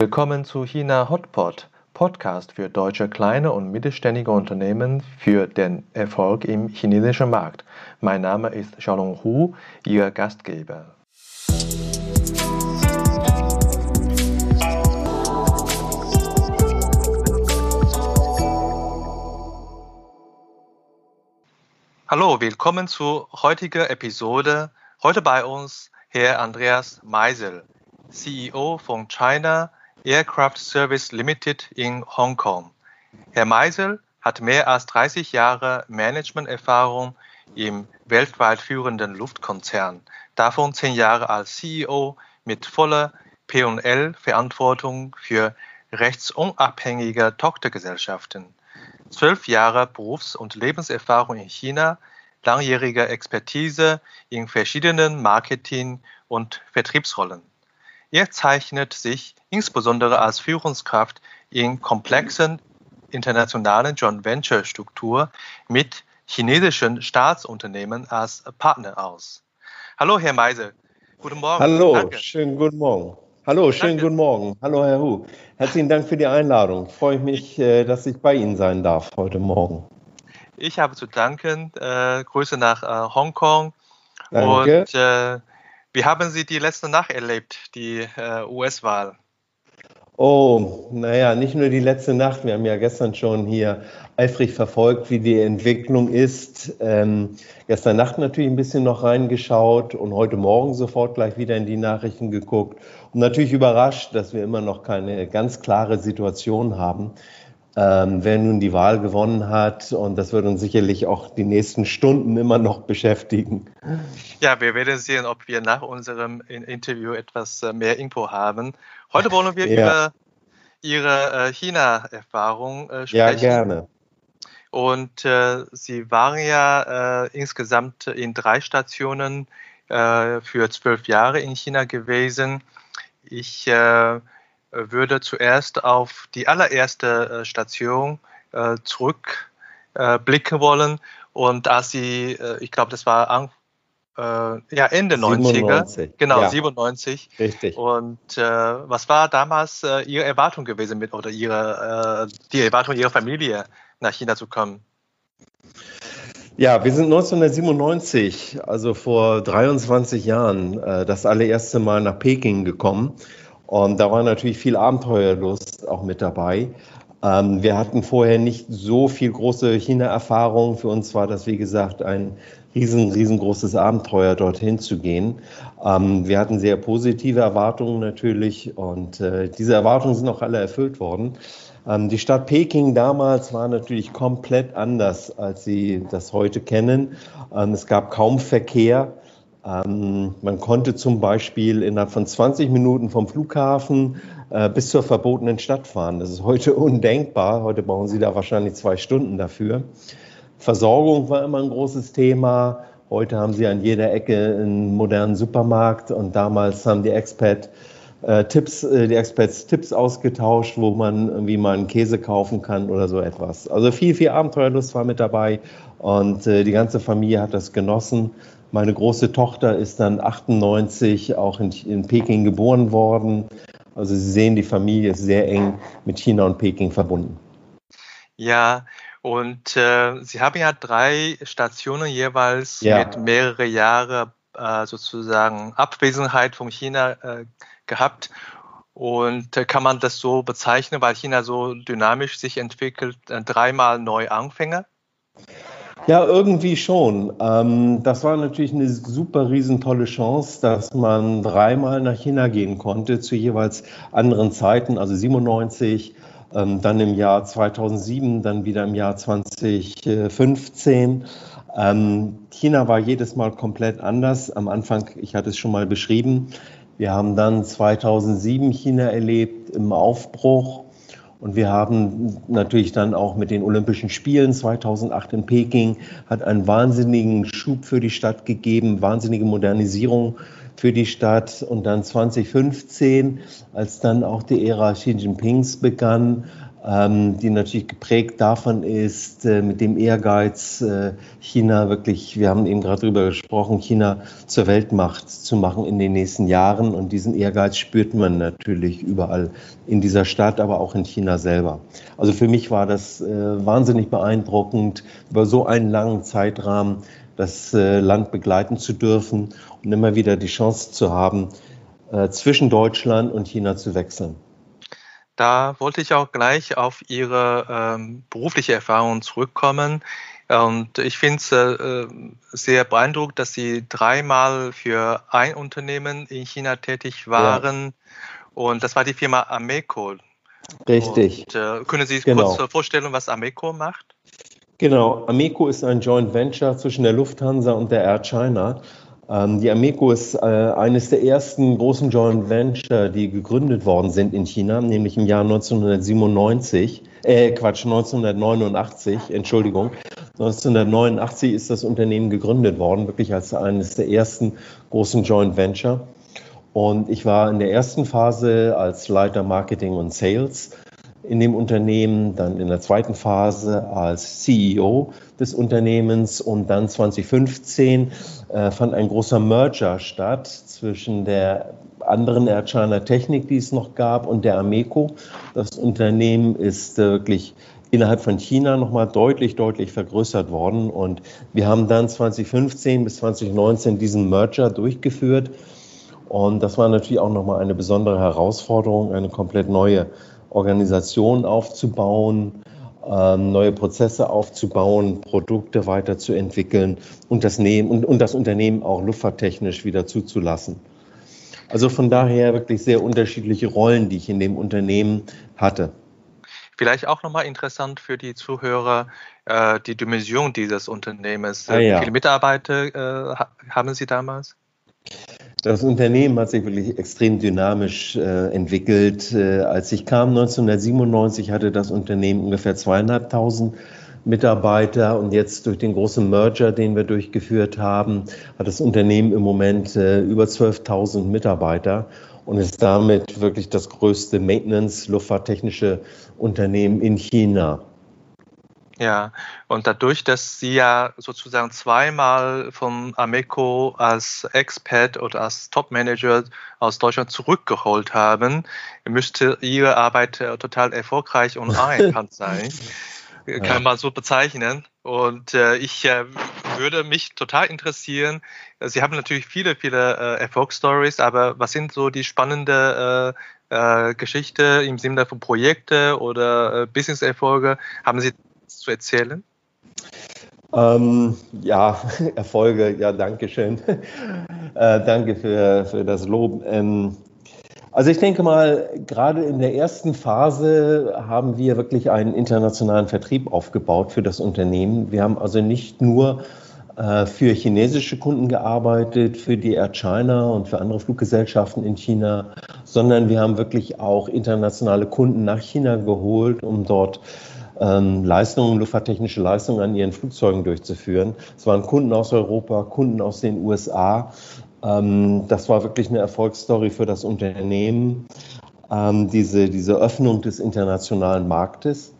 Willkommen zu China Hotpot, Podcast für deutsche kleine und mittelständige Unternehmen für den Erfolg im chinesischen Markt. Mein Name ist Xiaolong Hu, Ihr Gastgeber. Hallo, willkommen zur heutigen Episode. Heute bei uns Herr Andreas Meisel, CEO von China Aircraft Service Limited in Hongkong. Herr Meisel hat mehr als 30 Jahre Managementerfahrung im weltweit führenden Luftkonzern, davon 10 Jahre als CEO mit voller P&L-Verantwortung für rechtsunabhängige Tochtergesellschaften. Zwölf Jahre Berufs- und Lebenserfahrung in China, langjährige Expertise in verschiedenen Marketing- und Vertriebsrollen. Er zeichnet sich insbesondere als Führungskraft in komplexen internationalen Joint Venture Struktur mit chinesischen Staatsunternehmen als Partner aus. Hallo, Herr Meise. Guten Morgen. Hallo, Danke. schönen guten Morgen. Hallo, schönen Danke. guten Morgen. Hallo, Herr Hu. Herzlichen Dank für die Einladung. Freue ich mich, äh, dass ich bei Ihnen sein darf heute Morgen. Ich habe zu danken. Äh, Grüße nach äh, Hongkong. Danke. Und wie haben Sie die letzte Nacht erlebt, die äh, US-Wahl? Oh, naja, nicht nur die letzte Nacht. Wir haben ja gestern schon hier eifrig verfolgt, wie die Entwicklung ist. Ähm, gestern Nacht natürlich ein bisschen noch reingeschaut und heute Morgen sofort gleich wieder in die Nachrichten geguckt. Und natürlich überrascht, dass wir immer noch keine ganz klare Situation haben ähm, wer nun die Wahl gewonnen hat. Und das wird uns sicherlich auch die nächsten Stunden immer noch beschäftigen. Ja, wir werden sehen, ob wir nach unserem Interview etwas äh, mehr Info haben. Heute wollen wir ja. über Ihre äh, China-Erfahrung äh, sprechen. Ja, gerne. Und äh, Sie waren ja äh, insgesamt in drei Stationen äh, für zwölf Jahre in China gewesen. Ich würde zuerst auf die allererste äh, Station äh, zurückblicken wollen. Und als sie, ich glaube, das war an, ja, Ende 97. 90er, genau, ja. 97. Richtig. Und äh, was war damals äh, Ihre Erwartung gewesen mit oder Ihre, äh, die Erwartung Ihrer Familie nach China zu kommen? Ja, wir sind 1997, also vor 23 Jahren, das allererste Mal nach Peking gekommen. Und da war natürlich viel Abenteuerlust auch mit dabei. Ähm, wir hatten vorher nicht so viel große China-Erfahrung. Für uns war das, wie gesagt, ein riesen, riesengroßes Abenteuer, dorthin zu gehen. Ähm, wir hatten sehr positive Erwartungen natürlich und äh, diese Erwartungen sind auch alle erfüllt worden. Ähm, die Stadt Peking damals war natürlich komplett anders, als Sie das heute kennen. Ähm, es gab kaum Verkehr. Ähm, man konnte zum Beispiel innerhalb von 20 Minuten vom Flughafen äh, bis zur verbotenen Stadt fahren. Das ist heute undenkbar. Heute brauchen Sie da wahrscheinlich zwei Stunden dafür. Versorgung war immer ein großes Thema. Heute haben Sie an jeder Ecke einen modernen Supermarkt und damals haben die Expat äh, Tipps, äh, die Experts Tipps ausgetauscht, wo man irgendwie mal einen Käse kaufen kann oder so etwas. Also viel, viel Abenteuerlust war mit dabei und äh, die ganze Familie hat das genossen. Meine große Tochter ist dann 98 auch in, in Peking geboren worden. Also Sie sehen, die Familie ist sehr eng mit China und Peking verbunden. Ja, und äh, Sie haben ja drei Stationen jeweils ja. mit mehrere Jahre äh, sozusagen Abwesenheit von China äh, gehabt. Und äh, kann man das so bezeichnen, weil China so dynamisch sich entwickelt, äh, dreimal Neuanfänger? Ja, irgendwie schon. Ähm, das war natürlich eine super riesentolle Chance, dass man dreimal nach China gehen konnte zu jeweils anderen Zeiten, also 97, ähm, dann im Jahr 2007, dann wieder im Jahr 2015. Ähm, China war jedes Mal komplett anders. Am Anfang, ich hatte es schon mal beschrieben, wir haben dann 2007 China erlebt im Aufbruch und wir haben natürlich dann auch mit den Olympischen Spielen 2008 in Peking, hat einen wahnsinnigen Schub für die Stadt gegeben, wahnsinnige Modernisierung für die Stadt. Und dann 2015, als dann auch die Ära Xi Jinpings begann, die natürlich geprägt davon ist, äh, mit dem Ehrgeiz, äh, China wirklich, wir haben eben gerade darüber gesprochen, China zur Weltmacht zu machen in den nächsten Jahren. Und diesen Ehrgeiz spürt man natürlich überall in dieser Stadt, aber auch in China selber. Also für mich war das äh, wahnsinnig beeindruckend, über so einen langen Zeitrahmen das Land begleiten zu dürfen und immer wieder die Chance zu haben, zwischen Deutschland und China zu wechseln. Da wollte ich auch gleich auf Ihre ähm, berufliche Erfahrung zurückkommen. Und ich finde es äh, sehr beeindruckend, dass Sie dreimal für ein Unternehmen in China tätig waren. Ja. Und das war die Firma Ameco. Richtig. Und, äh, können Sie sich genau. kurz vorstellen, was Ameco macht? Genau, Ameco ist ein Joint Venture zwischen der Lufthansa und der Air China. Ähm, die Ameco ist äh, eines der ersten großen Joint Venture, die gegründet worden sind in China, nämlich im Jahr 1997, äh, Quatsch, 1989, Entschuldigung. 1989 ist das Unternehmen gegründet worden, wirklich als eines der ersten großen Joint Venture. Und ich war in der ersten Phase als Leiter Marketing und Sales in dem Unternehmen, dann in der zweiten Phase als CEO des Unternehmens und dann 2015 äh, fand ein großer Merger statt zwischen der anderen Air China Technik, die es noch gab, und der Ameco. Das Unternehmen ist äh, wirklich innerhalb von China nochmal deutlich, deutlich vergrößert worden. Und wir haben dann 2015 bis 2019 diesen Merger durchgeführt. Und das war natürlich auch nochmal eine besondere Herausforderung, eine komplett neue Organisation aufzubauen, neue Prozesse aufzubauen, Produkte weiterzuentwickeln und das, und, und das Unternehmen auch luftfahrttechnisch wieder zuzulassen. Also von daher wirklich sehr unterschiedliche Rollen, die ich in dem Unternehmen hatte. Vielleicht auch nochmal interessant für die Zuhörer, äh, die Dimension dieses Unternehmens. Ah, ja. Wie viele Mitarbeiter äh, haben Sie damals? Das Unternehmen hat sich wirklich extrem dynamisch äh, entwickelt. Äh, als ich kam 1997, hatte das Unternehmen ungefähr zweieinhalbtausend Mitarbeiter und jetzt durch den großen Merger, den wir durchgeführt haben, hat das Unternehmen im Moment äh, über 12.000 Mitarbeiter und ist damit wirklich das größte Maintenance-Luftfahrttechnische Unternehmen in China. Ja, und dadurch, dass Sie ja sozusagen zweimal vom Ameco als Expert oder als Top-Manager aus Deutschland zurückgeholt haben, müsste Ihre Arbeit äh, total erfolgreich und anerkannt sein. Kann ja. man so bezeichnen. Und äh, ich äh, würde mich total interessieren. Sie haben natürlich viele, viele äh, Erfolgsstories, aber was sind so die spannende äh, äh, Geschichte im Sinne von Projekte oder Business-Erfolge? Haben Sie zu erzählen? Ähm, ja, Erfolge, ja, danke schön. äh, danke für, für das Lob. Ähm, also ich denke mal, gerade in der ersten Phase haben wir wirklich einen internationalen Vertrieb aufgebaut für das Unternehmen. Wir haben also nicht nur äh, für chinesische Kunden gearbeitet, für die Air China und für andere Fluggesellschaften in China, sondern wir haben wirklich auch internationale Kunden nach China geholt, um dort ähm, Leistungen, luftfahrttechnische Leistungen an ihren Flugzeugen durchzuführen. Es waren Kunden aus Europa, Kunden aus den USA. Ähm, das war wirklich eine Erfolgsstory für das Unternehmen, ähm, diese, diese Öffnung des internationalen Marktes.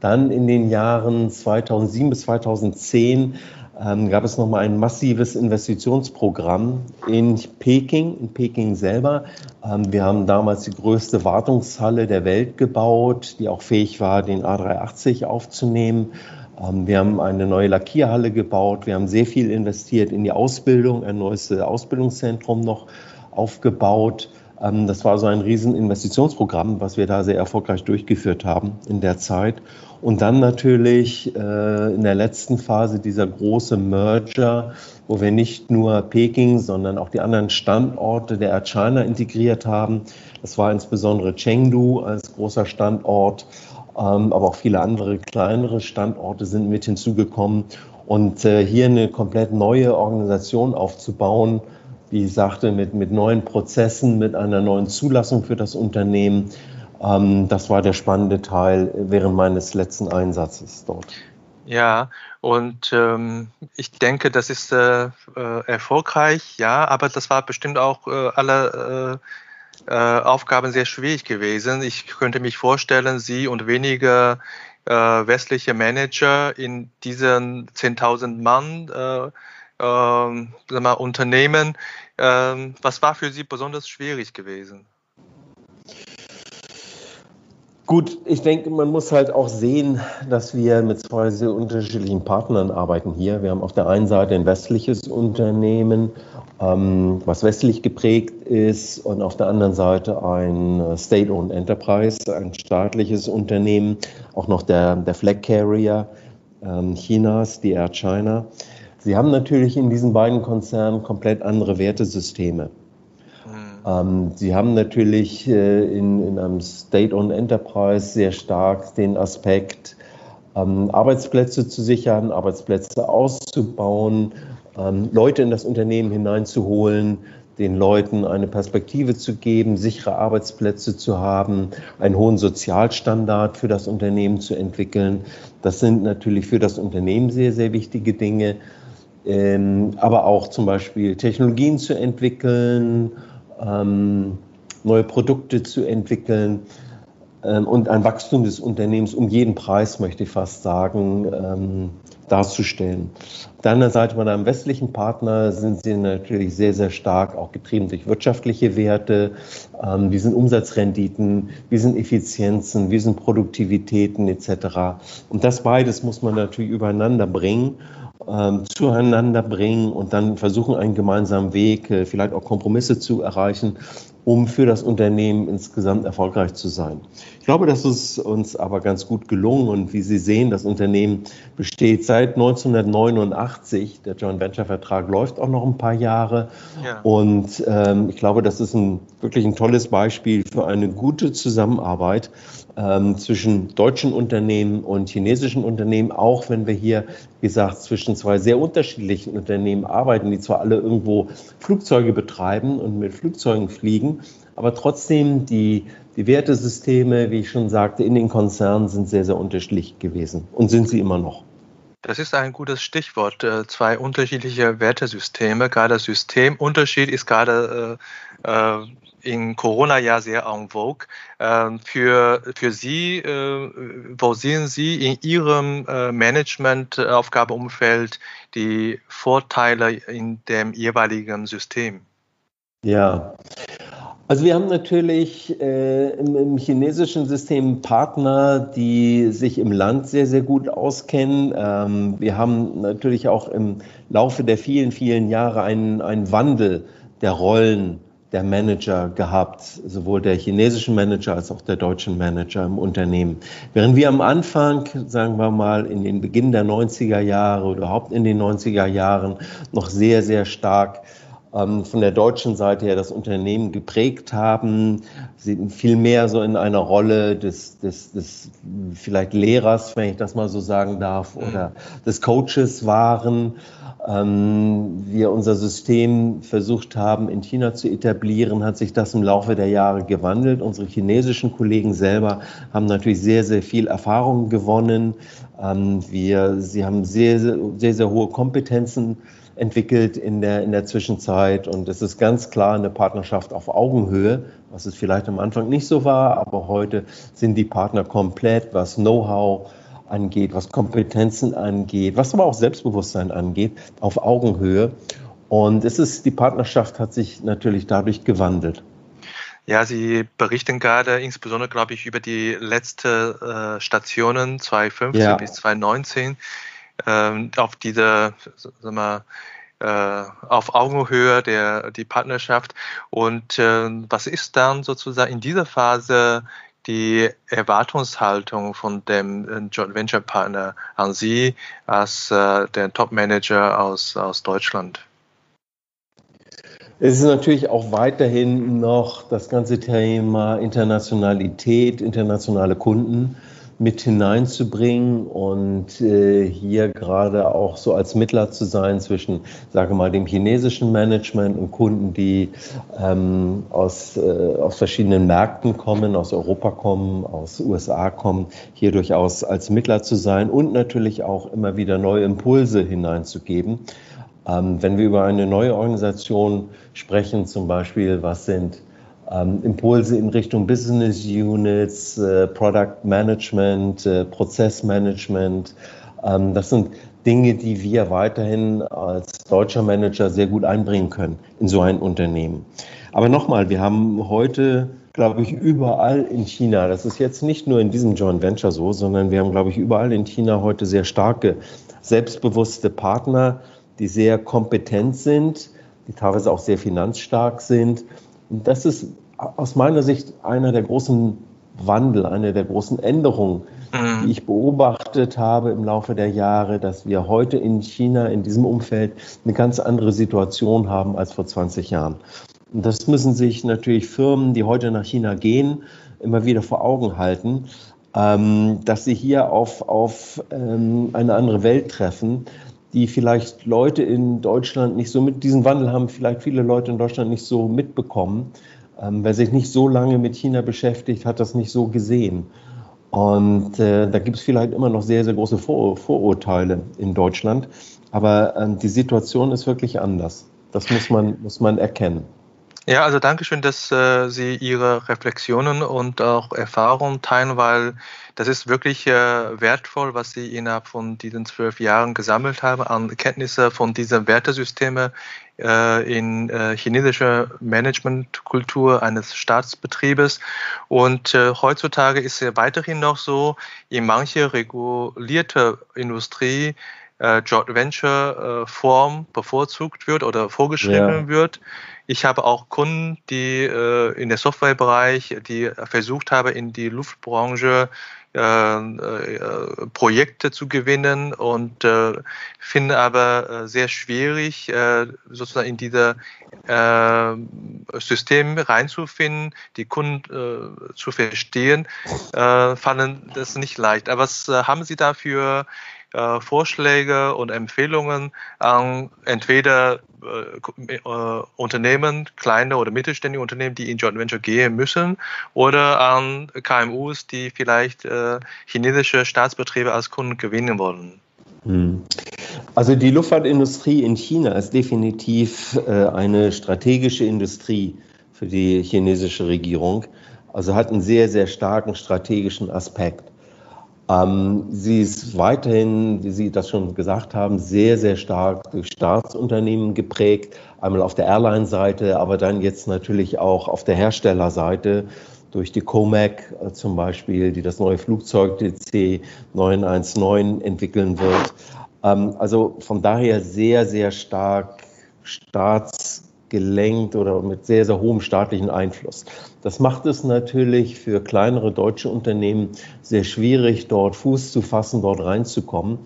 Dann in den Jahren 2007 bis 2010 ähm, gab es nochmal ein massives Investitionsprogramm in Peking, in Peking selber. Ähm, wir haben damals die größte Wartungshalle der Welt gebaut, die auch fähig war, den A380 aufzunehmen. Ähm, wir haben eine neue Lackierhalle gebaut. Wir haben sehr viel investiert in die Ausbildung, ein neues äh, Ausbildungszentrum noch aufgebaut. Ähm, das war so ein Rieseninvestitionsprogramm, was wir da sehr erfolgreich durchgeführt haben in der Zeit. Und dann natürlich äh, in der letzten Phase dieser große Merger, wo wir nicht nur Peking, sondern auch die anderen Standorte der Air China integriert haben. Das war insbesondere Chengdu als großer Standort, ähm, aber auch viele andere kleinere Standorte sind mit hinzugekommen. Und äh, hier eine komplett neue Organisation aufzubauen, wie ich sagte, mit, mit neuen Prozessen, mit einer neuen Zulassung für das Unternehmen, ähm, das war der spannende Teil während meines letzten Einsatzes dort. Ja, und ähm, ich denke, das ist äh, äh, erfolgreich, ja, aber das war bestimmt auch äh, alle äh, Aufgaben sehr schwierig gewesen. Ich könnte mich vorstellen, Sie und wenige äh, westliche Manager in diesen 10.000 Mann äh, äh, mal, Unternehmen. Ähm, was war für Sie besonders schwierig gewesen? Gut, ich denke, man muss halt auch sehen, dass wir mit zwei sehr unterschiedlichen Partnern arbeiten hier. Wir haben auf der einen Seite ein westliches Unternehmen, ähm, was westlich geprägt ist, und auf der anderen Seite ein State-Owned Enterprise, ein staatliches Unternehmen, auch noch der, der Flag Carrier ähm, Chinas, die Air China. Sie haben natürlich in diesen beiden Konzernen komplett andere Wertesysteme. Ähm, Sie haben natürlich äh, in, in einem State-owned Enterprise sehr stark den Aspekt, ähm, Arbeitsplätze zu sichern, Arbeitsplätze auszubauen, ähm, Leute in das Unternehmen hineinzuholen, den Leuten eine Perspektive zu geben, sichere Arbeitsplätze zu haben, einen hohen Sozialstandard für das Unternehmen zu entwickeln. Das sind natürlich für das Unternehmen sehr, sehr wichtige Dinge. aber auch zum Beispiel Technologien zu entwickeln, ähm, neue Produkte zu entwickeln ähm, und ein Wachstum des Unternehmens um jeden Preis, möchte ich fast sagen, ähm, darzustellen. Auf der anderen Seite bei einem westlichen Partner sind sie natürlich sehr, sehr stark auch getrieben durch wirtschaftliche Werte. Ähm, wie sind Umsatzrenditen, wie sind Effizienzen, wie sind Produktivitäten etc. Und das beides muss man natürlich übereinander bringen ähm, zueinander bringen und dann versuchen, einen gemeinsamen Weg, äh, vielleicht auch Kompromisse zu erreichen, um für das Unternehmen insgesamt erfolgreich zu sein. Ich glaube, das ist uns aber ganz gut gelungen und wie Sie sehen, das Unternehmen besteht seit 1989. Der Joint Venture Vertrag läuft auch noch ein paar Jahre ja. und ähm, ich glaube, das ist ein wirklich ein tolles Beispiel für eine gute Zusammenarbeit ähm, zwischen deutschen Unternehmen und chinesischen Unternehmen, auch wenn wir hier, wie gesagt, zwischen zwei sehr unterschiedlichen Unternehmen arbeiten, die zwar alle irgendwo Flugzeuge betreiben und mit Flugzeugen fliegen, aber trotzdem die, die Wertesysteme, wie ich schon sagte, in den Konzernen sind sehr, sehr unterschiedlich gewesen und sind sie immer noch. Das ist ein gutes Stichwort. Äh, zwei unterschiedliche Wertesysteme. Gerade Systemunterschied ist gerade äh, in Corona-Jahr sehr en vogue. Ähm, für, für Sie, äh, wo sehen Sie in Ihrem äh, Management-Aufgabeumfeld die Vorteile in dem jeweiligen System? Ja, also wir haben natürlich äh, im, im, chinesischen System Partner, die sich im Land sehr, sehr gut auskennen. Ähm, wir haben natürlich auch im Laufe der vielen, vielen Jahre einen, einen Wandel der Rollen der Manager gehabt, sowohl der chinesischen Manager als auch der deutschen Manager im Unternehmen. Während wir am Anfang, sagen wir mal, in den Beginn der 90er Jahre oder überhaupt in den 90er Jahren noch sehr, sehr stark von der deutschen Seite her das Unternehmen geprägt haben, sie viel mehr so in einer Rolle des, des, des vielleicht Lehrers, wenn ich das mal so sagen darf, oder des Coaches waren ähm, wir unser System versucht haben, in China zu etablieren, hat sich das im Laufe der Jahre gewandelt. Unsere chinesischen Kollegen selber haben natürlich sehr, sehr viel Erfahrung gewonnen. Ähm, wir, sie haben sehr, sehr, sehr hohe Kompetenzen entwickelt in der, in der Zwischenzeit. Und es ist ganz klar eine Partnerschaft auf Augenhöhe, was es vielleicht am Anfang nicht so war, aber heute sind die Partner komplett, was Know-how, angeht, was Kompetenzen angeht, was aber auch Selbstbewusstsein angeht, auf Augenhöhe. Und es ist, die Partnerschaft hat sich natürlich dadurch gewandelt. Ja, Sie berichten gerade insbesondere, glaube ich, über die letzten äh, Stationen 2015 ja. bis 2019 äh, auf diese, sagen wir, äh, auf Augenhöhe der die Partnerschaft. Und äh, was ist dann sozusagen in dieser Phase die Erwartungshaltung von dem äh, Joint Venture Partner an Sie als äh, der Top Manager aus, aus Deutschland? Es ist natürlich auch weiterhin noch das ganze Thema Internationalität, internationale Kunden mit hineinzubringen und äh, hier gerade auch so als Mittler zu sein zwischen, sage mal, dem chinesischen Management und Kunden, die ähm, aus, äh, aus verschiedenen Märkten kommen, aus Europa kommen, aus USA kommen, hier durchaus als Mittler zu sein und natürlich auch immer wieder neue Impulse hineinzugeben. Ähm, wenn wir über eine neue Organisation sprechen, zum Beispiel, was sind ähm, Impulse in Richtung Business Units, äh, Product Management, äh, Prozessmanagement. Ähm, das sind Dinge, die wir weiterhin als deutscher Manager sehr gut einbringen können in so ein Unternehmen. Aber nochmal, wir haben heute, glaube ich, überall in China, das ist jetzt nicht nur in diesem Joint Venture so, sondern wir haben, glaube ich, überall in China heute sehr starke, selbstbewusste Partner, die sehr kompetent sind, die teilweise auch sehr finanzstark sind. Und das ist aus meiner Sicht einer der großen Wandel, eine der großen Änderungen, mhm. die ich beobachtet habe im Laufe der Jahre, dass wir heute in China in diesem Umfeld eine ganz andere Situation haben als vor 20 Jahren. Und das müssen sich natürlich Firmen, die heute nach China gehen, immer wieder vor Augen halten, ähm, dass sie hier auf, auf ähm, eine andere Welt treffen, die vielleicht Leute in Deutschland nicht so mit, diesen Wandel haben vielleicht viele Leute in Deutschland nicht so mitbekommen. Ähm, wer sich nicht so lange mit China beschäftigt, hat das nicht so gesehen. Und äh, da gibt es vielleicht immer noch sehr, sehr große Vor Vorurteile in Deutschland. Aber äh, die Situation ist wirklich anders. Das muss man, muss man erkennen. Ja, also danke schön, dass äh, Sie Ihre Reflexionen und auch Erfahrungen teilen, weil das ist wirklich äh, wertvoll, was Sie innerhalb von diesen zwölf Jahren gesammelt haben an Kenntnisse von diesen Wertesystemen äh, in äh, chinesischer Managementkultur eines Staatsbetriebes. Und äh, heutzutage ist es weiterhin noch so, in manche regulierte Industrie äh, Joint Venture äh, Form bevorzugt wird oder vorgeschrieben ja. wird. Ich habe auch Kunden, die äh, in der Softwarebereich, die versucht haben, in die Luftbranche äh, äh, Projekte zu gewinnen und äh, finde aber äh, sehr schwierig, äh, sozusagen in dieser äh, System reinzufinden, die Kunden zu verstehen, fanden das nicht leicht. Aber was haben Sie dafür äh, Vorschläge und Empfehlungen an entweder äh, äh, Unternehmen, kleine oder mittelständige Unternehmen, die in Joint Venture gehen müssen, oder an KMUs, die vielleicht äh, chinesische Staatsbetriebe als Kunden gewinnen wollen. Hm. Also die Luftfahrtindustrie in China ist definitiv eine strategische Industrie für die chinesische Regierung. Also hat einen sehr, sehr starken strategischen Aspekt. Ähm, sie ist weiterhin, wie Sie das schon gesagt haben, sehr, sehr stark durch Staatsunternehmen geprägt. Einmal auf der Airline-Seite, aber dann jetzt natürlich auch auf der Herstellerseite durch die Comac äh, zum Beispiel, die das neue Flugzeug DC 919 entwickeln wird. Ähm, also von daher sehr, sehr stark staats gelenkt oder mit sehr, sehr hohem staatlichen Einfluss. Das macht es natürlich für kleinere deutsche Unternehmen sehr schwierig, dort Fuß zu fassen, dort reinzukommen.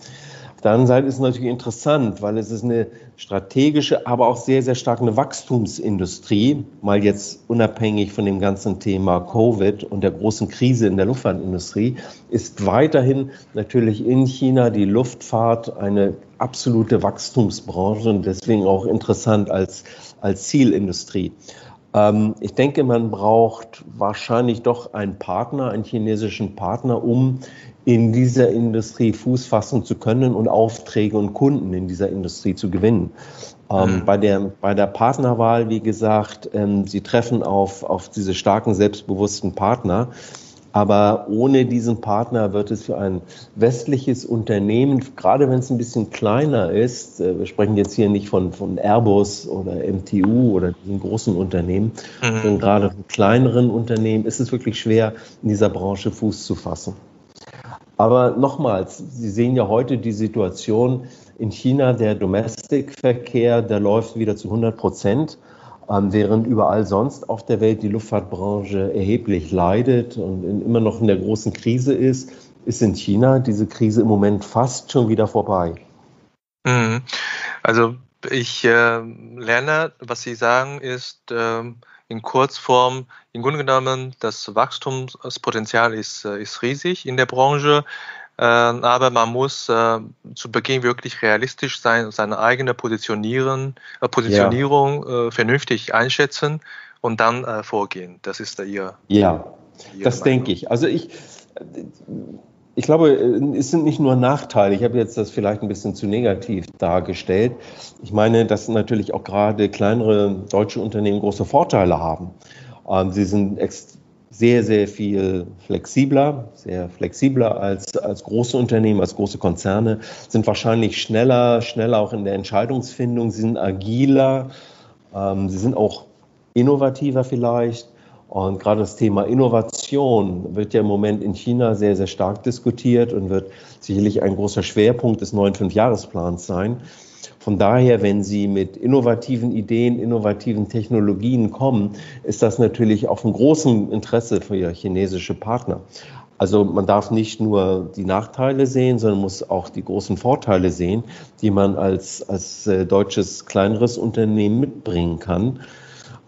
Auf der anderen Seite ist es natürlich interessant, weil es ist eine strategische, aber auch sehr, sehr stark eine Wachstumsindustrie, mal jetzt unabhängig von dem ganzen Thema Covid und der großen Krise in der Luftfahrtindustrie, ist weiterhin natürlich in China die Luftfahrt eine absolute Wachstumsbranche und deswegen auch interessant als, als Zielindustrie. Ähm, ich denke, man braucht wahrscheinlich doch einen Partner, einen chinesischen Partner, um in dieser Industrie Fuß fassen zu können und Aufträge und Kunden in dieser Industrie zu gewinnen. Ähm, mhm. bei, der, bei der Partnerwahl, wie gesagt, ähm, Sie treffen auf, auf diese starken, selbstbewussten Partner. Aber ohne diesen Partner wird es für ein westliches Unternehmen, gerade wenn es ein bisschen kleiner ist, äh, wir sprechen jetzt hier nicht von, von Airbus oder MTU oder diesen großen Unternehmen, mhm. sondern gerade von kleineren Unternehmen ist es wirklich schwer, in dieser Branche Fuß zu fassen. Aber nochmals, Sie sehen ja heute die Situation in China, der Domestikverkehr, der läuft wieder zu 100 Prozent, während überall sonst auf der Welt die Luftfahrtbranche erheblich leidet und immer noch in der großen Krise ist, ist in China diese Krise im Moment fast schon wieder vorbei. Mhm. Also ich äh, lerne, was Sie sagen, ist, äh, in Kurzform, im Grunde genommen, das Wachstumspotenzial ist, äh, ist riesig in der Branche, aber man muss äh, zu Beginn wirklich realistisch sein, seine eigene Positionieren, Positionierung ja. vernünftig einschätzen und dann vorgehen. Das ist Ihr. Ja, Ihre das Meinung. denke ich. Also ich ich glaube, es sind nicht nur Nachteile. Ich habe jetzt das vielleicht ein bisschen zu negativ dargestellt. Ich meine, dass natürlich auch gerade kleinere deutsche Unternehmen große Vorteile haben. Ähm, sie sind sehr, sehr viel flexibler, sehr flexibler als, als große Unternehmen, als große Konzerne, sind wahrscheinlich schneller, schneller auch in der Entscheidungsfindung, sie sind agiler, ähm, sie sind auch innovativer vielleicht. Und gerade das Thema Innovation wird ja im Moment in China sehr, sehr stark diskutiert und wird sicherlich ein großer Schwerpunkt des neuen Fünfjahresplans sein. Von daher, wenn Sie mit innovativen Ideen, innovativen Technologien kommen, ist das natürlich auch von großem Interesse für chinesische Partner. Also man darf nicht nur die Nachteile sehen, sondern muss auch die großen Vorteile sehen, die man als, als äh, deutsches kleineres Unternehmen mitbringen kann.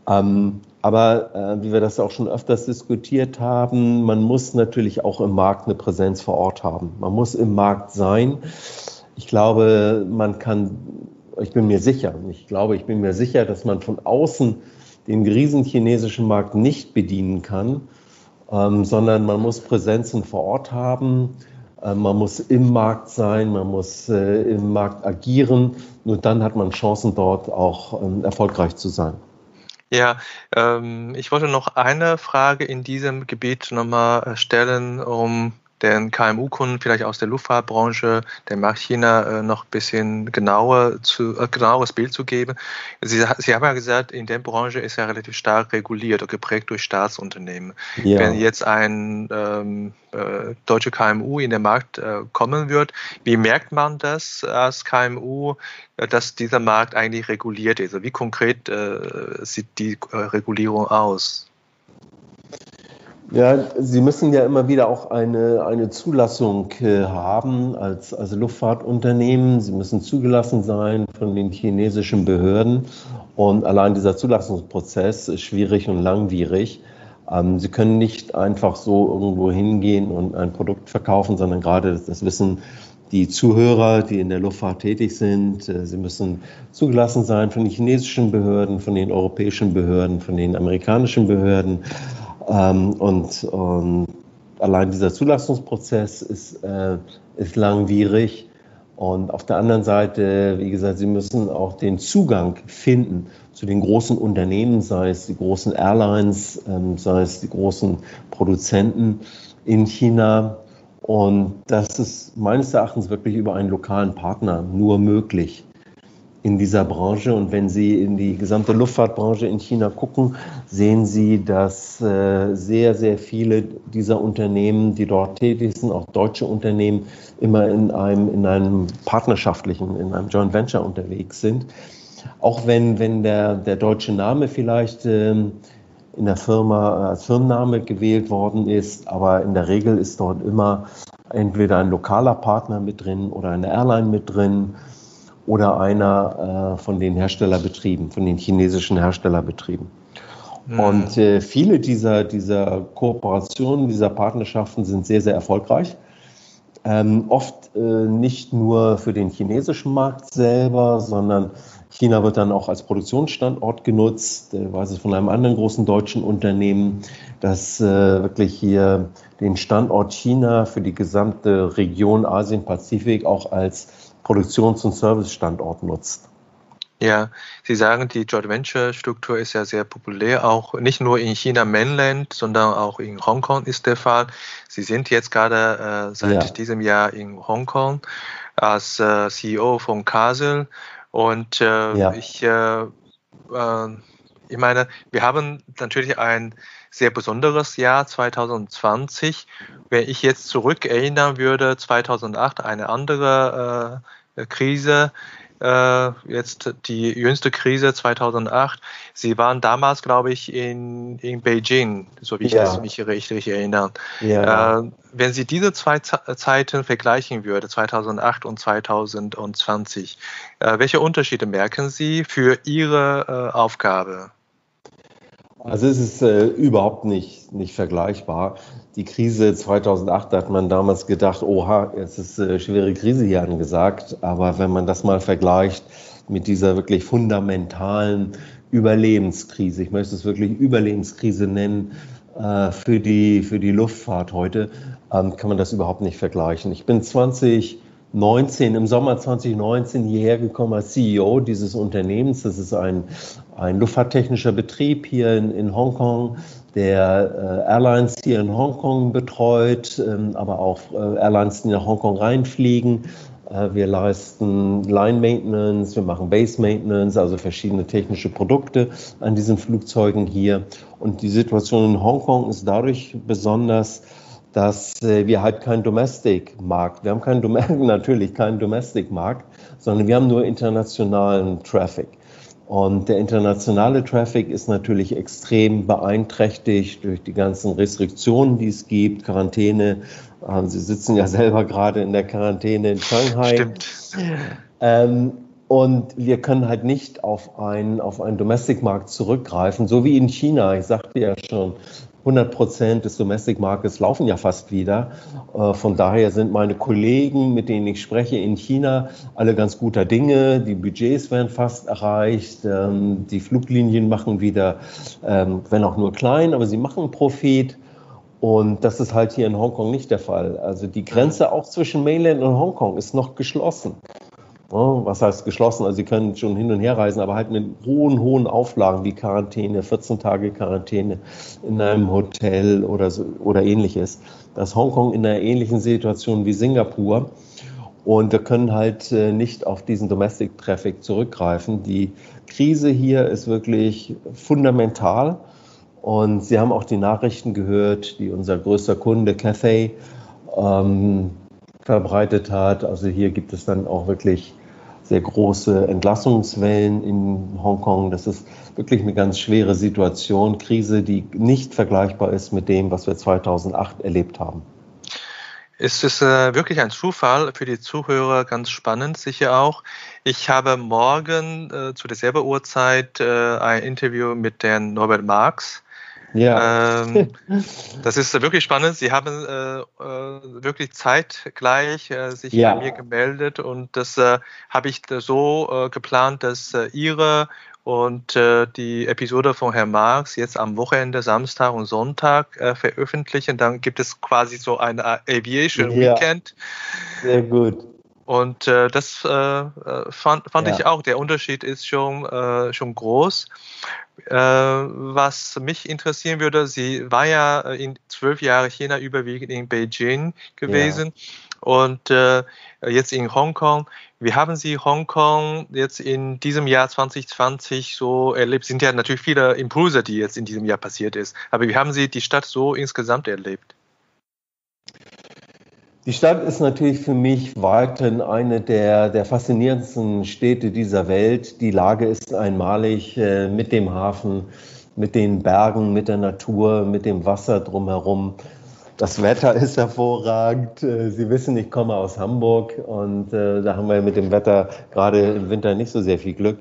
Ähm, aber äh, wie wir das auch schon öfters diskutiert haben, man muss natürlich auch im Markt eine Präsenz vor Ort haben. Man muss im Markt sein. Ich glaube, man kann, ich bin mir sicher, ich glaube, ich bin mir sicher, dass man von außen den riesen chinesischen Markt nicht bedienen kann, ähm, sondern man muss Präsenzen vor Ort haben. Äh, man muss im Markt sein, man muss äh, im Markt agieren. Nur dann hat man Chancen, dort auch ähm, erfolgreich zu sein. Ja, ähm, ich wollte noch eine Frage in diesem Gebiet nochmal äh, stellen, um den KMU-Kunden vielleicht aus der Luftfahrtbranche, der Markt China äh, noch ein bisschen genauer zu, äh, genaueres Bild zu geben. Sie, Sie haben ja gesagt, in der Branche ist ja relativ stark reguliert und geprägt durch Staatsunternehmen. Ja. Wenn jetzt ein ähm, äh, deutsche KMU in den Markt äh, kommen wird, wie merkt man das als KMU, äh, dass dieser Markt eigentlich reguliert ist? Wie konkret äh, sieht die Regulierung aus? Ja, Sie müssen ja immer wieder auch eine, eine Zulassung äh, haben als, als Luftfahrtunternehmen. Sie müssen zugelassen sein von den chinesischen Behörden. Und allein dieser Zulassungsprozess ist schwierig und langwierig. Ähm, Sie können nicht einfach so irgendwo hingehen und ein Produkt verkaufen, sondern gerade, das wissen die Zuhörer, die in der Luftfahrt tätig sind, äh, sie müssen zugelassen sein von den chinesischen Behörden, von den europäischen Behörden, von den amerikanischen Behörden. Ähm, und, und, allein dieser Zulassungsprozess ist, äh, ist langwierig. Und auf der anderen Seite, wie gesagt, Sie müssen auch den Zugang finden zu den großen Unternehmen, sei es die großen Airlines, ähm, sei es die großen Produzenten in China. Und das ist meines Erachtens wirklich über einen lokalen Partner nur möglich in dieser Branche. Und wenn Sie in die gesamte Luftfahrtbranche in China gucken, sehen Sie, dass äh, sehr, sehr viele dieser Unternehmen, die dort tätig sind, auch deutsche Unternehmen, immer in einem, in einem partnerschaftlichen, in einem Joint Venture unterwegs sind. Auch wenn, wenn der, der deutsche Name vielleicht ähm, in der Firma als Firmenname gewählt worden ist, aber in der Regel ist dort immer entweder ein lokaler Partner mit drin oder eine Airline mit drin oder einer äh, von den Herstellerbetrieben, von den chinesischen Herstellerbetrieben. Mhm. Und äh, viele dieser, dieser Kooperationen, dieser Partnerschaften sind sehr, sehr erfolgreich. Ähm, oft äh, nicht nur für den chinesischen Markt selber, sondern China wird dann auch als Produktionsstandort genutzt. Ich weiß es von einem anderen großen deutschen Unternehmen, das äh, wirklich hier den Standort China für die gesamte Region Asien-Pazifik auch als Produktions- und Servicestandort nutzt. Ja, Sie sagen, die Joint Venture Struktur ist ja sehr populär, auch nicht nur in China Mainland, sondern auch in Hongkong ist der Fall. Sie sind jetzt gerade äh, seit ja. diesem Jahr in Hongkong als äh, CEO von Casel und äh, ja. ich, äh, äh, ich meine, wir haben natürlich ein sehr besonderes Jahr 2020. Wenn ich jetzt zurück erinnern würde, 2008 eine andere äh, Krise, äh, jetzt die jüngste Krise 2008. Sie waren damals, glaube ich, in, in Beijing, so wie ich ja. mich richtig erinnere. Ja. Äh, wenn Sie diese zwei Zeiten vergleichen würde, 2008 und 2020, äh, welche Unterschiede merken Sie für Ihre äh, Aufgabe? Also es ist äh, überhaupt nicht, nicht vergleichbar. Die Krise 2008 hat man damals gedacht, oha, es ist äh, schwere Krise hier angesagt. Aber wenn man das mal vergleicht mit dieser wirklich fundamentalen Überlebenskrise, ich möchte es wirklich Überlebenskrise nennen, äh, für, die, für die Luftfahrt heute, ähm, kann man das überhaupt nicht vergleichen. Ich bin 20 19, im Sommer 2019 hierher gekommen als CEO dieses Unternehmens. Das ist ein, ein luftfahrttechnischer Betrieb hier in, in Hongkong, der äh, Airlines hier in Hongkong betreut, ähm, aber auch äh, Airlines, die nach Hongkong reinfliegen. Äh, wir leisten Line Maintenance, wir machen Base Maintenance, also verschiedene technische Produkte an diesen Flugzeugen hier. Und die Situation in Hongkong ist dadurch besonders, dass äh, wir halt keinen Domestic-Markt, wir haben keinen, natürlich keinen Domestic-Markt, sondern wir haben nur internationalen Traffic. Und der internationale Traffic ist natürlich extrem beeinträchtigt durch die ganzen Restriktionen, die es gibt, Quarantäne. Ähm, Sie sitzen ja selber gerade in der Quarantäne in Shanghai. Stimmt. Ähm, und wir können halt nicht auf einen, auf einen Domestic-Markt zurückgreifen, so wie in China. Ich sagte ja schon, 100 Prozent des Domestic Markets laufen ja fast wieder. Äh, von daher sind meine Kollegen, mit denen ich spreche in China, alle ganz guter Dinge. Die Budgets werden fast erreicht. Ähm, die Fluglinien machen wieder, ähm, wenn auch nur klein, aber sie machen Profit. Und das ist halt hier in Hongkong nicht der Fall. Also die Grenze auch zwischen Mainland und Hongkong ist noch geschlossen. Was heißt geschlossen? Also Sie können schon hin und her reisen, aber halt mit hohen, hohen Auflagen wie Quarantäne, 14 Tage Quarantäne in einem Hotel oder, so, oder ähnliches. Das ist Hongkong in einer ähnlichen Situation wie Singapur. Und wir können halt äh, nicht auf diesen Domestic Traffic zurückgreifen. Die Krise hier ist wirklich fundamental. Und Sie haben auch die Nachrichten gehört, die unser größter Kunde Cathay ähm, verbreitet hat. Also hier gibt es dann auch wirklich sehr große Entlassungswellen in Hongkong. Das ist wirklich eine ganz schwere Situation, Krise, die nicht vergleichbar ist mit dem, was wir 2008 erlebt haben. Es ist äh, wirklich ein Zufall für die Zuhörer, ganz spannend sicher auch. Ich habe morgen äh, zu derselben Uhrzeit äh, ein Interview mit Herrn Norbert Marx ja. Ähm, das ist wirklich spannend. Sie haben äh, äh, wirklich zeitgleich äh, sich ja. bei mir gemeldet und das äh, habe ich so äh, geplant, dass äh, Ihre und die Episode von Herrn Marx jetzt am Wochenende, Samstag und Sonntag veröffentlichen. Dann gibt es quasi so ein Aviation ja. Weekend. Sehr gut. Und äh, das äh, fand, fand ja. ich auch. Der Unterschied ist schon, äh, schon groß. Äh, was mich interessieren würde, sie war ja in zwölf Jahre China überwiegend in Beijing gewesen ja. und äh, jetzt in Hongkong. Wie haben Sie Hongkong jetzt in diesem Jahr 2020 so erlebt? Es sind ja natürlich viele Impulse, die jetzt in diesem Jahr passiert ist. Aber wie haben Sie die Stadt so insgesamt erlebt? Die Stadt ist natürlich für mich weiterhin eine der, der faszinierendsten Städte dieser Welt. Die Lage ist einmalig äh, mit dem Hafen, mit den Bergen, mit der Natur, mit dem Wasser drumherum. Das Wetter ist hervorragend. Äh, Sie wissen, ich komme aus Hamburg und äh, da haben wir mit dem Wetter gerade im Winter nicht so sehr viel Glück.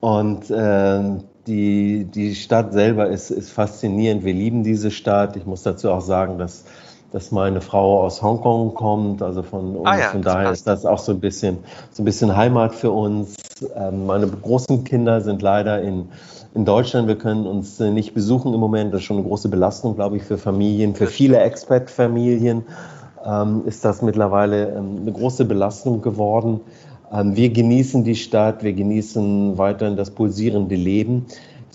Und äh, die, die Stadt selber ist, ist faszinierend. Wir lieben diese Stadt. Ich muss dazu auch sagen, dass dass meine Frau aus Hongkong kommt, also von uns. Ah ja, von daher ist das auch so ein bisschen, so ein bisschen Heimat für uns. Ähm, meine großen Kinder sind leider in, in Deutschland. Wir können uns äh, nicht besuchen im Moment. Das ist schon eine große Belastung, glaube ich, für Familien, für viele Expat-Familien ähm, ist das mittlerweile ähm, eine große Belastung geworden. Ähm, wir genießen die Stadt, wir genießen weiterhin das pulsierende Leben.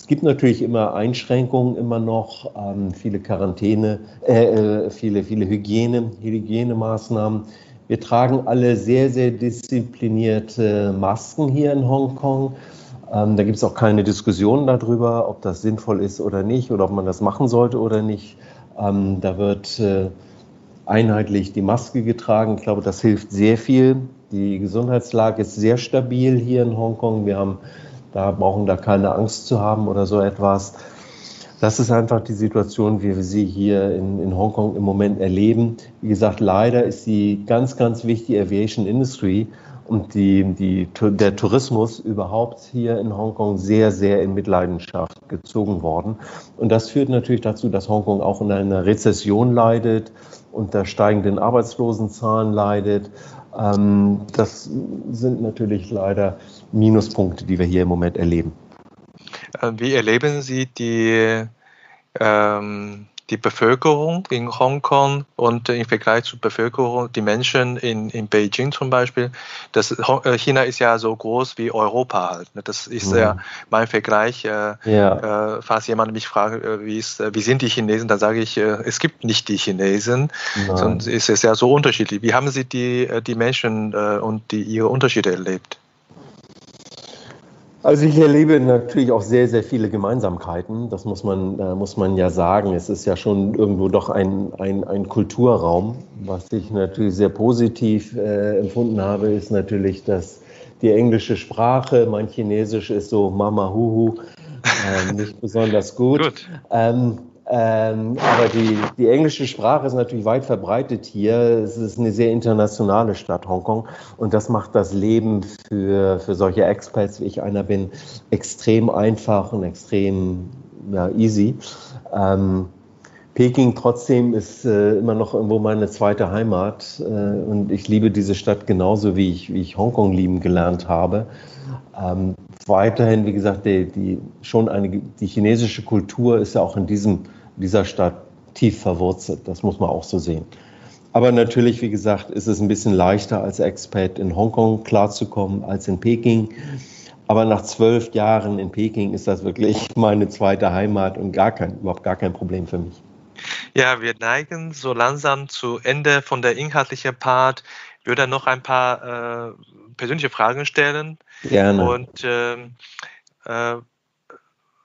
Es gibt natürlich immer Einschränkungen, immer noch ähm, viele Quarantäne, äh, äh, viele, viele Hygiene, Hygienemaßnahmen. Wir tragen alle sehr, sehr disziplinierte Masken hier in Hongkong. Ähm, da gibt es auch keine Diskussion darüber, ob das sinnvoll ist oder nicht oder ob man das machen sollte oder nicht. Ähm, da wird äh, einheitlich die Maske getragen. Ich glaube, das hilft sehr viel. Die Gesundheitslage ist sehr stabil hier in Hongkong. Wir haben da brauchen da keine Angst zu haben oder so etwas. Das ist einfach die Situation, wie wir sie hier in, in Hongkong im Moment erleben. Wie gesagt, leider ist die ganz, ganz wichtige Aviation Industry und die, die, der Tourismus überhaupt hier in Hongkong sehr, sehr in Mitleidenschaft gezogen worden. Und das führt natürlich dazu, dass Hongkong auch in einer Rezession leidet, unter steigenden Arbeitslosenzahlen leidet. Ähm, das sind natürlich leider Minuspunkte, die wir hier im Moment erleben. Äh, wie erleben Sie die, ähm, die Bevölkerung in Hongkong und im Vergleich zur Bevölkerung, die Menschen in, in Beijing zum Beispiel, das, äh, China ist ja so groß wie Europa halt. Ne? Das ist mhm. ja mein Vergleich. Äh, ja. äh, falls jemand mich fragt, äh, wie, ist, äh, wie sind die Chinesen, dann sage ich, äh, es gibt nicht die Chinesen, Nein. sondern es ist ja so unterschiedlich. Wie haben Sie die, die Menschen und die, ihre Unterschiede erlebt? Also ich erlebe natürlich auch sehr, sehr viele Gemeinsamkeiten. Das muss man, äh, muss man ja sagen. Es ist ja schon irgendwo doch ein, ein, ein Kulturraum. Was ich natürlich sehr positiv äh, empfunden habe, ist natürlich, dass die englische Sprache, mein Chinesisch ist so Mama Huhu, äh, nicht besonders gut. gut. Ähm, ähm, aber die, die englische Sprache ist natürlich weit verbreitet hier. Es ist eine sehr internationale Stadt, Hongkong. Und das macht das Leben für, für solche Expats, wie ich einer bin, extrem einfach und extrem ja, easy. Ähm, Peking trotzdem ist äh, immer noch irgendwo meine zweite Heimat. Äh, und ich liebe diese Stadt genauso, wie ich, wie ich Hongkong lieben gelernt habe. Ähm, weiterhin, wie gesagt, die, die, schon eine, die chinesische Kultur ist ja auch in diesem, dieser Stadt tief verwurzelt. Das muss man auch so sehen. Aber natürlich, wie gesagt, ist es ein bisschen leichter als Expat in Hongkong klarzukommen als in Peking. Aber nach zwölf Jahren in Peking ist das wirklich meine zweite Heimat und gar kein, überhaupt gar kein Problem für mich. Ja, wir neigen so langsam zu Ende von der inhaltlichen Part. Ich würde noch ein paar äh, persönliche Fragen stellen. Gerne. Und ähm, äh,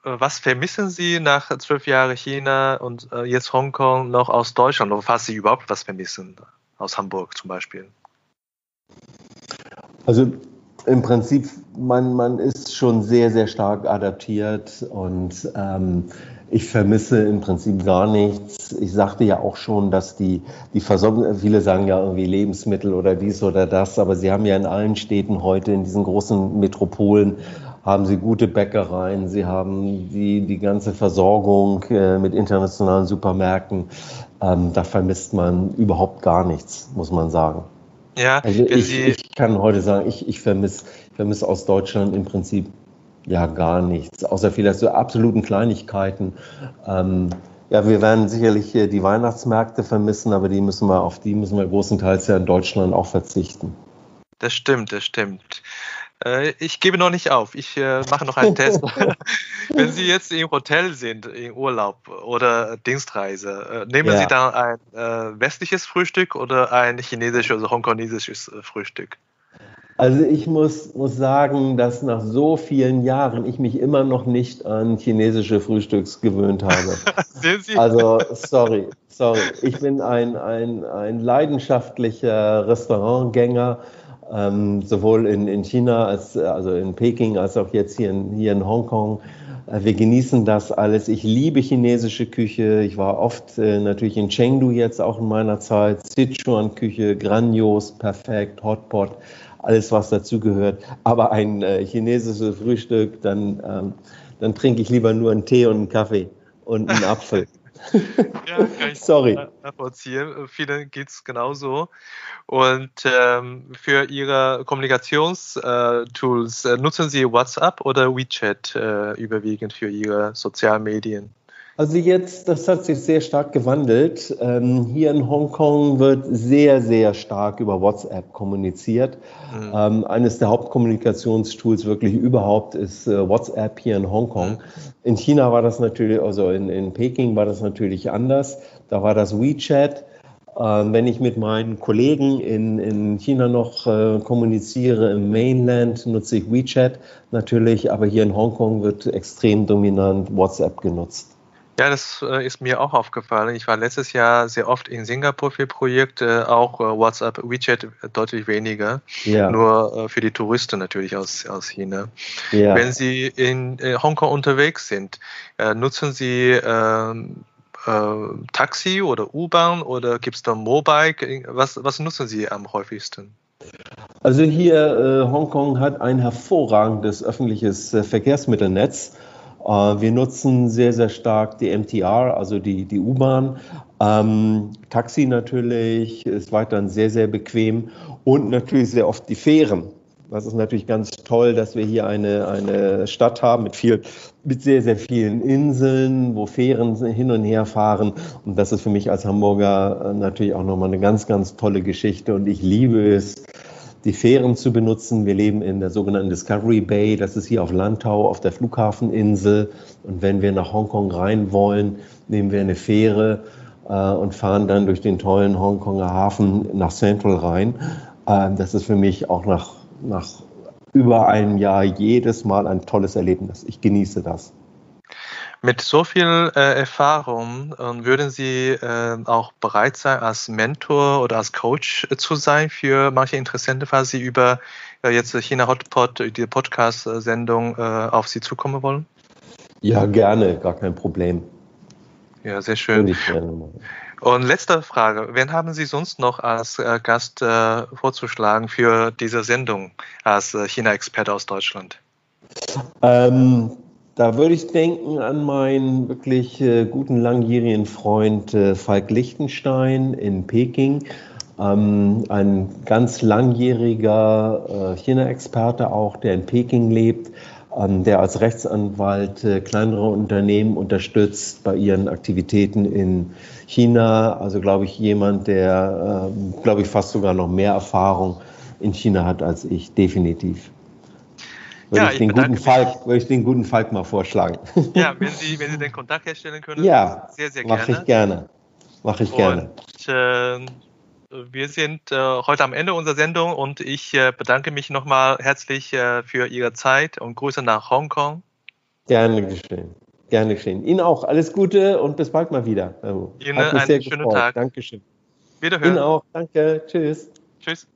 was vermissen Sie nach zwölf Jahren China und äh, jetzt Hongkong noch aus Deutschland oder falls Sie überhaupt was vermissen aus Hamburg zum Beispiel? Also im Prinzip, man, man ist schon sehr, sehr stark adaptiert und ähm, ich vermisse im Prinzip gar nichts. Ich sagte ja auch schon, dass die, die Versorgung, viele sagen ja irgendwie Lebensmittel oder dies oder das, aber sie haben ja in allen Städten heute, in diesen großen Metropolen, haben sie gute Bäckereien, sie haben die, die ganze Versorgung äh, mit internationalen Supermärkten. Ähm, da vermisst man überhaupt gar nichts, muss man sagen. Ja, also ich, ich, kann heute sagen, ich, ich vermisse vermiss aus Deutschland im Prinzip ja gar nichts, außer vielleicht so absoluten Kleinigkeiten. Ähm, ja, wir werden sicherlich die Weihnachtsmärkte vermissen, aber die müssen wir, auf die müssen wir großenteils ja in Deutschland auch verzichten. Das stimmt, das stimmt. Äh, ich gebe noch nicht auf. Ich äh, mache noch einen Test. Wenn Sie jetzt im Hotel sind, im Urlaub oder Dienstreise, äh, nehmen ja. Sie dann ein westliches Frühstück oder ein chinesisches oder hongkonesisches Frühstück? Also ich muss, muss sagen, dass nach so vielen Jahren ich mich immer noch nicht an chinesische Frühstücks gewöhnt habe. Sehen Sie? Also sorry, sorry. Ich bin ein, ein, ein leidenschaftlicher Restaurantgänger ähm, sowohl in, in China als also in Peking als auch jetzt hier in, hier in Hongkong. Äh, wir genießen das alles. Ich liebe chinesische Küche. Ich war oft äh, natürlich in Chengdu jetzt auch in meiner Zeit. Sichuan-Küche, grandios, perfekt, Hotpot, alles was dazugehört. Aber ein äh, chinesisches Frühstück, dann, ähm, dann trinke ich lieber nur einen Tee und einen Kaffee und einen Apfel. ja, kann ich Sorry. nachvollziehen. Vielen geht es genauso. Und ähm, für Ihre Kommunikationstools äh, nutzen Sie WhatsApp oder WeChat äh, überwiegend für Ihre Sozialmedien? Also jetzt, das hat sich sehr stark gewandelt. Ähm, hier in Hongkong wird sehr, sehr stark über WhatsApp kommuniziert. Mhm. Ähm, eines der Hauptkommunikationstools wirklich überhaupt ist äh, WhatsApp hier in Hongkong. Mhm. In China war das natürlich, also in, in Peking war das natürlich anders. Da war das WeChat. Ähm, wenn ich mit meinen Kollegen in, in China noch äh, kommuniziere, im Mainland nutze ich WeChat natürlich, aber hier in Hongkong wird extrem dominant WhatsApp genutzt. Ja, das äh, ist mir auch aufgefallen. Ich war letztes Jahr sehr oft in Singapur für Projekte, auch äh, WhatsApp, WeChat deutlich weniger. Ja. Nur äh, für die Touristen natürlich aus, aus China. Ja. Wenn Sie in Hongkong unterwegs sind, nutzen Sie ähm, Taxi oder U-Bahn oder gibt es da Mobile? Was, was nutzen Sie am häufigsten? Also hier, äh, Hongkong hat ein hervorragendes öffentliches äh, Verkehrsmittelnetz. Äh, wir nutzen sehr, sehr stark die MTR, also die, die U-Bahn. Ähm, Taxi natürlich ist weiterhin sehr, sehr bequem und natürlich sehr oft die Fähren. Das ist natürlich ganz toll, dass wir hier eine, eine Stadt haben mit, viel, mit sehr, sehr vielen Inseln, wo Fähren hin und her fahren. Und das ist für mich als Hamburger natürlich auch nochmal eine ganz, ganz tolle Geschichte. Und ich liebe es, die Fähren zu benutzen. Wir leben in der sogenannten Discovery Bay. Das ist hier auf Landau, auf der Flughafeninsel. Und wenn wir nach Hongkong rein wollen, nehmen wir eine Fähre äh, und fahren dann durch den tollen Hongkonger Hafen nach Central rein. Äh, das ist für mich auch nach, nach über einem Jahr jedes Mal ein tolles Erlebnis. Ich genieße das. Mit so viel äh, Erfahrung äh, würden Sie äh, auch bereit sein, als Mentor oder als Coach äh, zu sein für manche Interessenten, falls Sie über äh, jetzt China Hotpot, die Podcast-Sendung äh, auf Sie zukommen wollen? Ja, gerne, gar kein Problem. Ja, sehr schön. Und letzte Frage. Wen haben Sie sonst noch als Gast vorzuschlagen für diese Sendung als China-Experte aus Deutschland? Ähm, da würde ich denken an meinen wirklich äh, guten langjährigen Freund äh, Falk Lichtenstein in Peking. Ähm, ein ganz langjähriger äh, China-Experte auch, der in Peking lebt, ähm, der als Rechtsanwalt äh, kleinere Unternehmen unterstützt bei ihren Aktivitäten in China. Also glaube ich jemand, der, ähm, glaube ich, fast sogar noch mehr Erfahrung in China hat als ich, definitiv. Würde, ja, ich, den guten Falk, würde ich den guten Falk mal vorschlagen. Ja, wenn Sie, wenn Sie den Kontakt herstellen können, ja, sehr, sehr gerne. Mache ich gerne. Mache ich gerne. Und, äh, wir sind äh, heute am Ende unserer Sendung und ich äh, bedanke mich nochmal herzlich äh, für Ihre Zeit und Grüße nach Hongkong. Gerne geschehen. Gerne geschehen. Ihnen auch alles Gute und bis bald mal wieder. Also, Ihnen einen schönen gefreut. Tag. Dankeschön. Wiederhören. Ihnen auch. Danke. Tschüss. Tschüss.